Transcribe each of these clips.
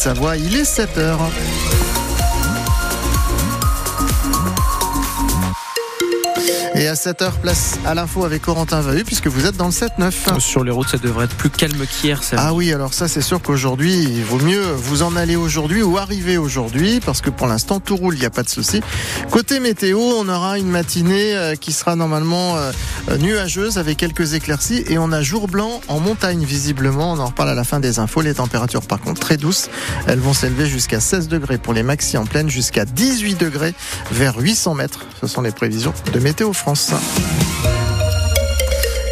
Haute-Savoie. Il est 7 heures. À 7h, place à l'info avec Corentin Vahu, puisque vous êtes dans le 7-9. Sur les routes, ça devrait être plus calme qu'hier. Ah oui, alors ça, c'est sûr qu'aujourd'hui, il vaut mieux vous en aller aujourd'hui ou arriver aujourd'hui, parce que pour l'instant, tout roule, il n'y a pas de souci. Côté météo, on aura une matinée euh, qui sera normalement euh, nuageuse avec quelques éclaircies, et on a jour blanc en montagne, visiblement. On en reparle à la fin des infos. Les températures, par contre, très douces. Elles vont s'élever jusqu'à 16 degrés pour les maxi en pleine, jusqu'à 18 degrés vers 800 mètres. Ce sont les prévisions de Météo France. Rosa.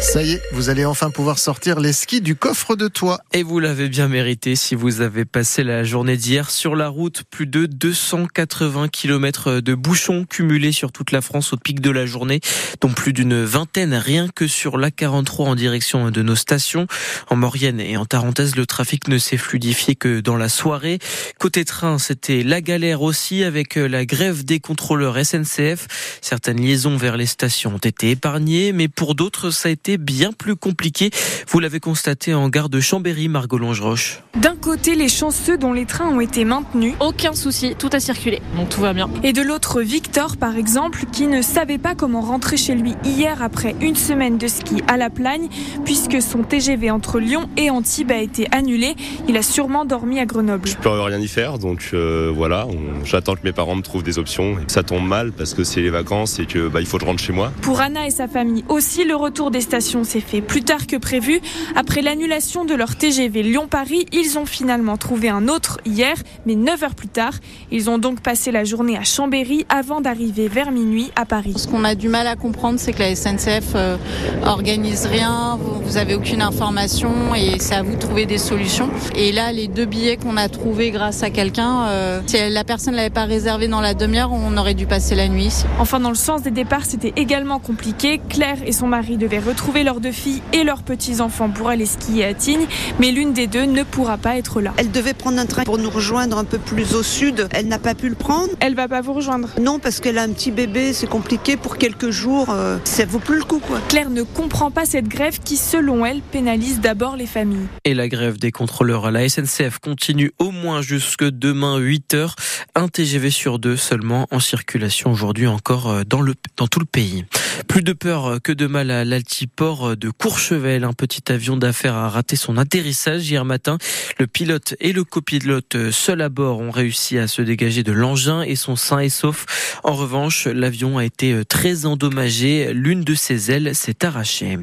Ça y est, vous allez enfin pouvoir sortir les skis du coffre de toit. Et vous l'avez bien mérité si vous avez passé la journée d'hier sur la route. Plus de 280 km de bouchons cumulés sur toute la France au pic de la journée, dont plus d'une vingtaine rien que sur l'A43 en direction de nos stations. En Maurienne et en Tarentaise, le trafic ne s'est fluidifié que dans la soirée. Côté train, c'était la galère aussi avec la grève des contrôleurs SNCF. Certaines liaisons vers les stations ont été épargnées, mais pour d'autres, ça a été bien plus compliqué. Vous l'avez constaté en gare de Chambéry, Margot Longe-Roche. D'un côté, les chanceux dont les trains ont été maintenus. Aucun souci, tout a circulé, donc tout va bien. Et de l'autre, Victor, par exemple, qui ne savait pas comment rentrer chez lui hier après une semaine de ski à la Plagne, puisque son TGV entre Lyon et Antibes a été annulé. Il a sûrement dormi à Grenoble. Je peux rien y faire, donc euh, voilà, j'attends que mes parents me trouvent des options. Ça tombe mal parce que c'est les vacances et que bah, il faut que je rentre chez moi. Pour Anna et sa famille aussi, le retour des stations s'est fait plus tard que prévu. Après l'annulation de leur TGV Lyon-Paris, ils ont finalement trouvé un autre hier, mais 9 heures plus tard. Ils ont donc passé la journée à Chambéry avant d'arriver vers minuit à Paris. Ce qu'on a du mal à comprendre, c'est que la SNCF euh, organise rien, vous avez aucune information et c'est à vous de trouver des solutions. Et là, les deux billets qu'on a trouvés grâce à quelqu'un, euh, si la personne ne l'avait pas réservé dans la demi-heure, on aurait dû passer la nuit. Enfin, dans le sens des départs, c'était également compliqué. Claire et son mari devaient retrouver trouver leurs deux filles et leurs petits-enfants pour aller skier à Tignes, mais l'une des deux ne pourra pas être là. Elle devait prendre un train pour nous rejoindre un peu plus au sud. Elle n'a pas pu le prendre. Elle va pas vous rejoindre Non, parce qu'elle a un petit bébé, c'est compliqué pour quelques jours. Euh, ça vaut plus le coup, quoi. Claire ne comprend pas cette grève qui, selon elle, pénalise d'abord les familles. Et la grève des contrôleurs à la SNCF continue au moins jusque demain 8 heures. Un TGV sur deux seulement en circulation aujourd'hui encore euh, dans, le, dans tout le pays. Plus de peur que de mal à l'altiport de Courchevel. Un petit avion d'affaires a raté son atterrissage hier matin. Le pilote et le copilote seuls à bord ont réussi à se dégager de l'engin et sont sains et saufs. En revanche, l'avion a été très endommagé. L'une de ses ailes s'est arrachée.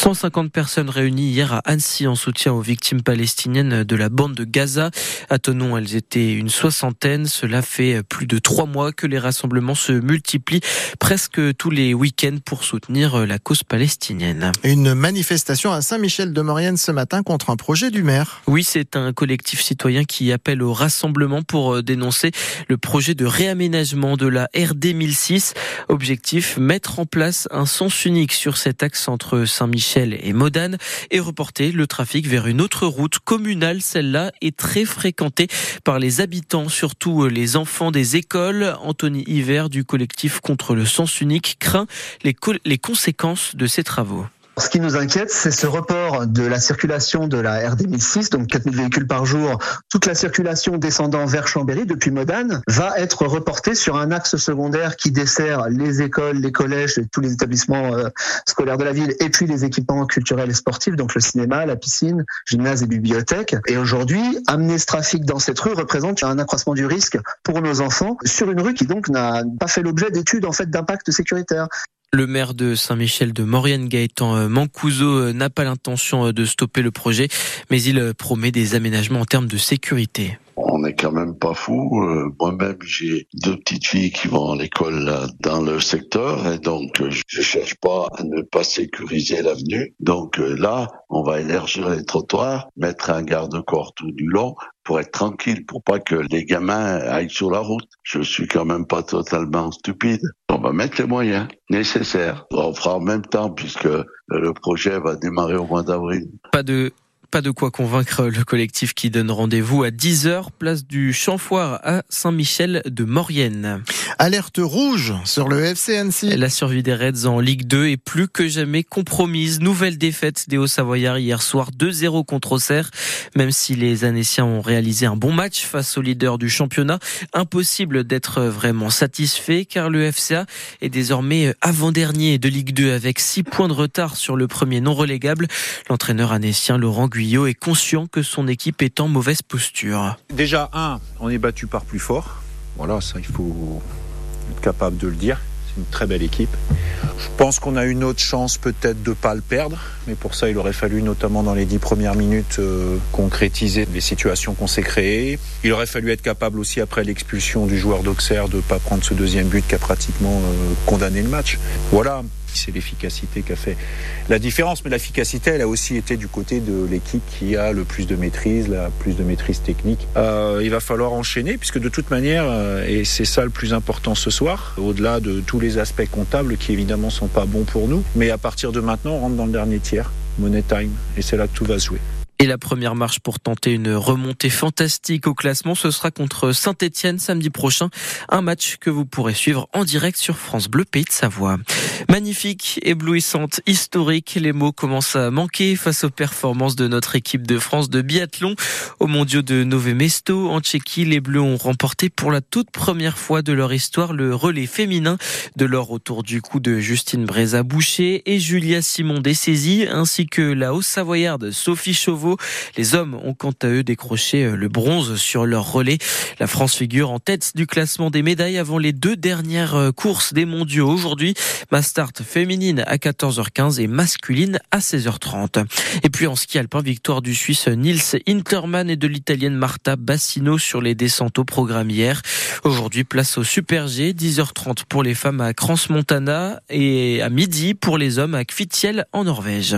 150 personnes réunies hier à Annecy en soutien aux victimes palestiniennes de la bande de Gaza. À Tonon, elles étaient une soixantaine. Cela fait plus de trois mois que les rassemblements se multiplient presque tous les week-ends pour soutenir la cause palestinienne. Une manifestation à Saint-Michel-de-Maurienne ce matin contre un projet du maire. Oui, c'est un collectif citoyen qui appelle au rassemblement pour euh, dénoncer le projet de réaménagement de la RD 1006. Objectif, mettre en place un sens unique sur cet axe entre Saint-Michel et Modane et reporter le trafic vers une autre route communale. Celle-là est très fréquentée par les habitants, surtout euh, les enfants des écoles. Anthony Hiver du collectif contre le sens unique craint les, les conséquences de ces travaux. Ce qui nous inquiète, c'est ce report de la circulation de la RD 1006, donc 4000 véhicules par jour. Toute la circulation descendant vers Chambéry depuis Modane va être reportée sur un axe secondaire qui dessert les écoles, les collèges tous les établissements euh, scolaires de la ville et puis les équipements culturels et sportifs, donc le cinéma, la piscine, gymnase et bibliothèque. Et aujourd'hui, amener ce trafic dans cette rue représente un accroissement du risque pour nos enfants sur une rue qui donc n'a pas fait l'objet d'études en fait d'impact sécuritaire. Le maire de Saint-Michel de Maurienne, Gaëtan euh, Mancuso, euh, n'a pas l'intention euh, de stopper le projet, mais il promet des aménagements en termes de sécurité on n'est quand même pas fou. Euh, moi-même, j'ai deux petites filles qui vont à l'école dans le secteur et donc euh, je cherche pas à ne pas sécuriser l'avenue. Donc euh, là, on va élargir les trottoirs, mettre un garde-corps tout du long pour être tranquille, pour pas que les gamins aillent sur la route. Je suis quand même pas totalement stupide. On va mettre les moyens nécessaires. On fera en même temps puisque le projet va démarrer au mois d'avril. Pas de pas de quoi convaincre le collectif qui donne rendez-vous à 10h, place du Chamfoire à Saint-Michel de Maurienne. Alerte rouge sur le FC Annecy. La survie des Reds en Ligue 2 est plus que jamais compromise. Nouvelle défaite des Hauts-Savoyards hier soir 2-0 contre Auxerre. Même si les Annéciens ont réalisé un bon match face au leader du championnat, impossible d'être vraiment satisfait car le FCA est désormais avant-dernier de Ligue 2 avec 6 points de retard sur le premier non relégable. L'entraîneur annécien Laurent Guyot est conscient que son équipe est en mauvaise posture. Déjà, un, on est battu par plus fort. Voilà, ça, il faut être capable de le dire. C'est une très belle équipe. Je pense qu'on a une autre chance peut-être de ne pas le perdre, mais pour ça, il aurait fallu notamment dans les dix premières minutes euh, concrétiser les situations qu'on s'est créées. Il aurait fallu être capable aussi, après l'expulsion du joueur d'Auxerre, de ne pas prendre ce deuxième but qui a pratiquement euh, condamné le match. Voilà, c'est l'efficacité qui a fait la différence. Mais l'efficacité, elle a aussi été du côté de l'équipe qui a le plus de maîtrise, la plus de maîtrise technique. Euh, il va falloir enchaîner, puisque de toute manière, euh, et c'est ça le plus important ce soir, au-delà de tous les aspects comptables qui évidemment sont pas bons pour nous, mais à partir de maintenant, on rentre dans le dernier tiers, money time, et c'est là que tout va se jouer. Et la première marche pour tenter une remontée fantastique au classement, ce sera contre Saint-Etienne samedi prochain. Un match que vous pourrez suivre en direct sur France Bleu Pays de Savoie. Magnifique, éblouissante, historique, les mots commencent à manquer face aux performances de notre équipe de France de biathlon. Au mondiaux de Nové Mesto, en Tchéquie, les Bleus ont remporté pour la toute première fois de leur histoire le relais féminin de l'or autour du cou de Justine Bréza-Boucher et Julia Simon Dessaisie, ainsi que la Haute-Savoyarde Sophie Chauveau les hommes ont quant à eux décroché euh, le bronze sur leur relais. La France figure en tête du classement des médailles avant les deux dernières euh, courses des mondiaux aujourd'hui. Ma start féminine à 14h15 et masculine à 16h30. Et puis en ski alpin, victoire du Suisse Nils Interman et de l'Italienne Marta Bassino sur les descentes au programme hier. Aujourd'hui, place au Super G, 10h30 pour les femmes à Crans-Montana et à midi pour les hommes à Kvitiel en Norvège.